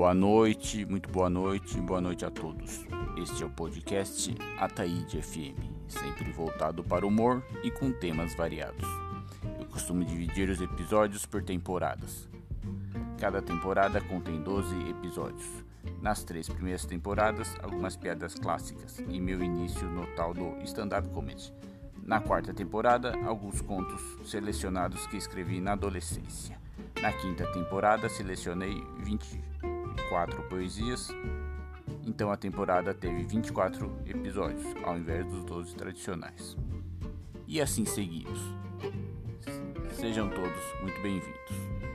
boa noite, muito boa noite, boa noite a todos. Este é o podcast Ataíde FM, sempre voltado para o humor e com temas variados. Eu costumo dividir os episódios por temporadas. Cada temporada contém 12 episódios. Nas três primeiras temporadas, algumas piadas clássicas e meu início no tal do stand-up comedy. Na quarta temporada, alguns contos selecionados que escrevi na adolescência. Na quinta temporada, selecionei 24 poesias, então a temporada teve 24 episódios, ao invés dos 12 tradicionais. E assim seguimos. Sejam todos muito bem-vindos.